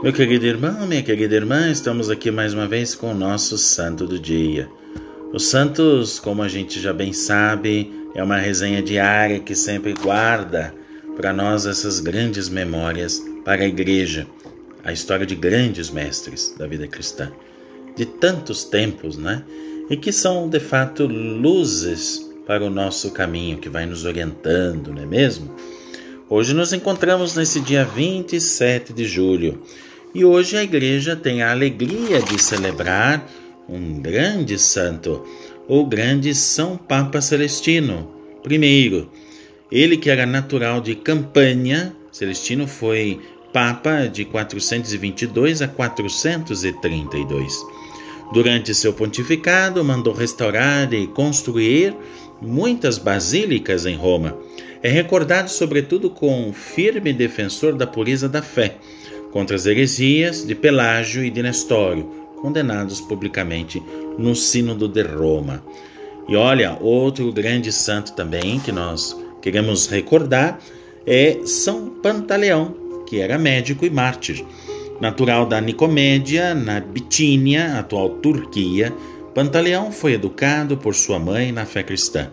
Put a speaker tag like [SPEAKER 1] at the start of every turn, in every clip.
[SPEAKER 1] Meu querido irmão, minha querida irmã, estamos aqui mais uma vez com o nosso Santo do Dia. Os Santos, como a gente já bem sabe, é uma resenha diária que sempre guarda para nós essas grandes memórias para a Igreja, a história de grandes mestres da vida cristã, de tantos tempos, né? E que são de fato luzes para o nosso caminho, que vai nos orientando, não é mesmo? Hoje nos encontramos nesse dia 27 de julho e hoje a igreja tem a alegria de celebrar um grande santo, o grande São Papa Celestino I. Ele que era natural de Campanha, Celestino foi Papa de 422 a 432. Durante seu pontificado, mandou restaurar e construir muitas basílicas em Roma. É recordado, sobretudo, como firme defensor da pureza da fé contra as heresias de Pelágio e de Nestório, condenados publicamente no Sínodo de Roma. E olha, outro grande santo também que nós queremos recordar é São Pantaleão, que era médico e mártir. Natural da Nicomédia, na Bitínia, atual Turquia, Pantaleão foi educado por sua mãe na fé cristã.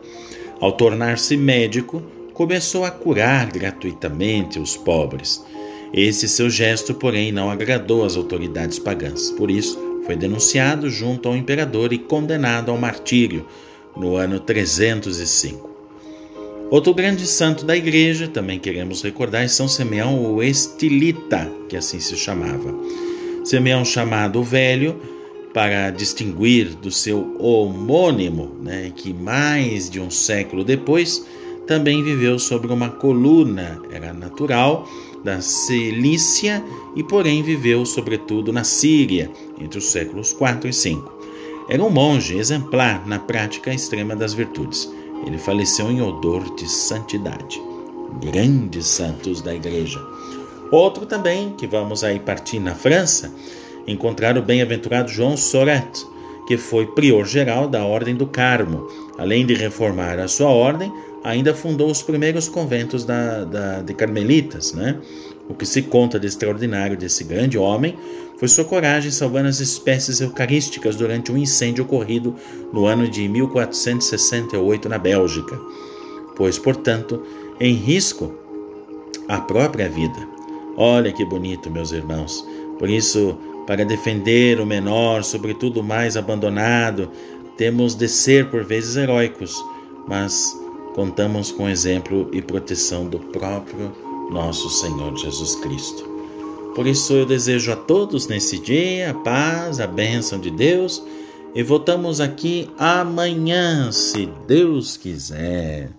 [SPEAKER 1] Ao tornar-se médico, começou a curar gratuitamente os pobres. Esse seu gesto, porém, não agradou às autoridades pagãs. Por isso, foi denunciado junto ao imperador e condenado ao martírio no ano 305. Outro grande santo da igreja, também queremos recordar, é São Simeão o Estilita, que assim se chamava. Simeão chamado Velho, para distinguir do seu homônimo, né, que mais de um século depois também viveu sobre uma coluna, era natural da Cilícia e, porém, viveu sobretudo na Síria entre os séculos 4 e 5. Era um monge exemplar na prática extrema das virtudes. Ele faleceu em odor de santidade. Grandes santos da Igreja. Outro também, que vamos aí partir na França, encontrar o bem-aventurado João Soret, que foi prior geral da Ordem do Carmo. Além de reformar a sua ordem, ainda fundou os primeiros conventos da, da, de carmelitas. Né? O que se conta de extraordinário desse grande homem foi sua coragem salvando as espécies eucarísticas durante um incêndio ocorrido no ano de 1468 na Bélgica, pois, portanto, em risco a própria vida. Olha que bonito, meus irmãos. Por isso, para defender o menor, sobretudo o mais abandonado, temos de ser por vezes heróicos, mas contamos com o exemplo e proteção do próprio nosso Senhor Jesus Cristo. Por isso eu desejo a todos nesse dia a paz, a bênção de Deus e voltamos aqui amanhã, se Deus quiser.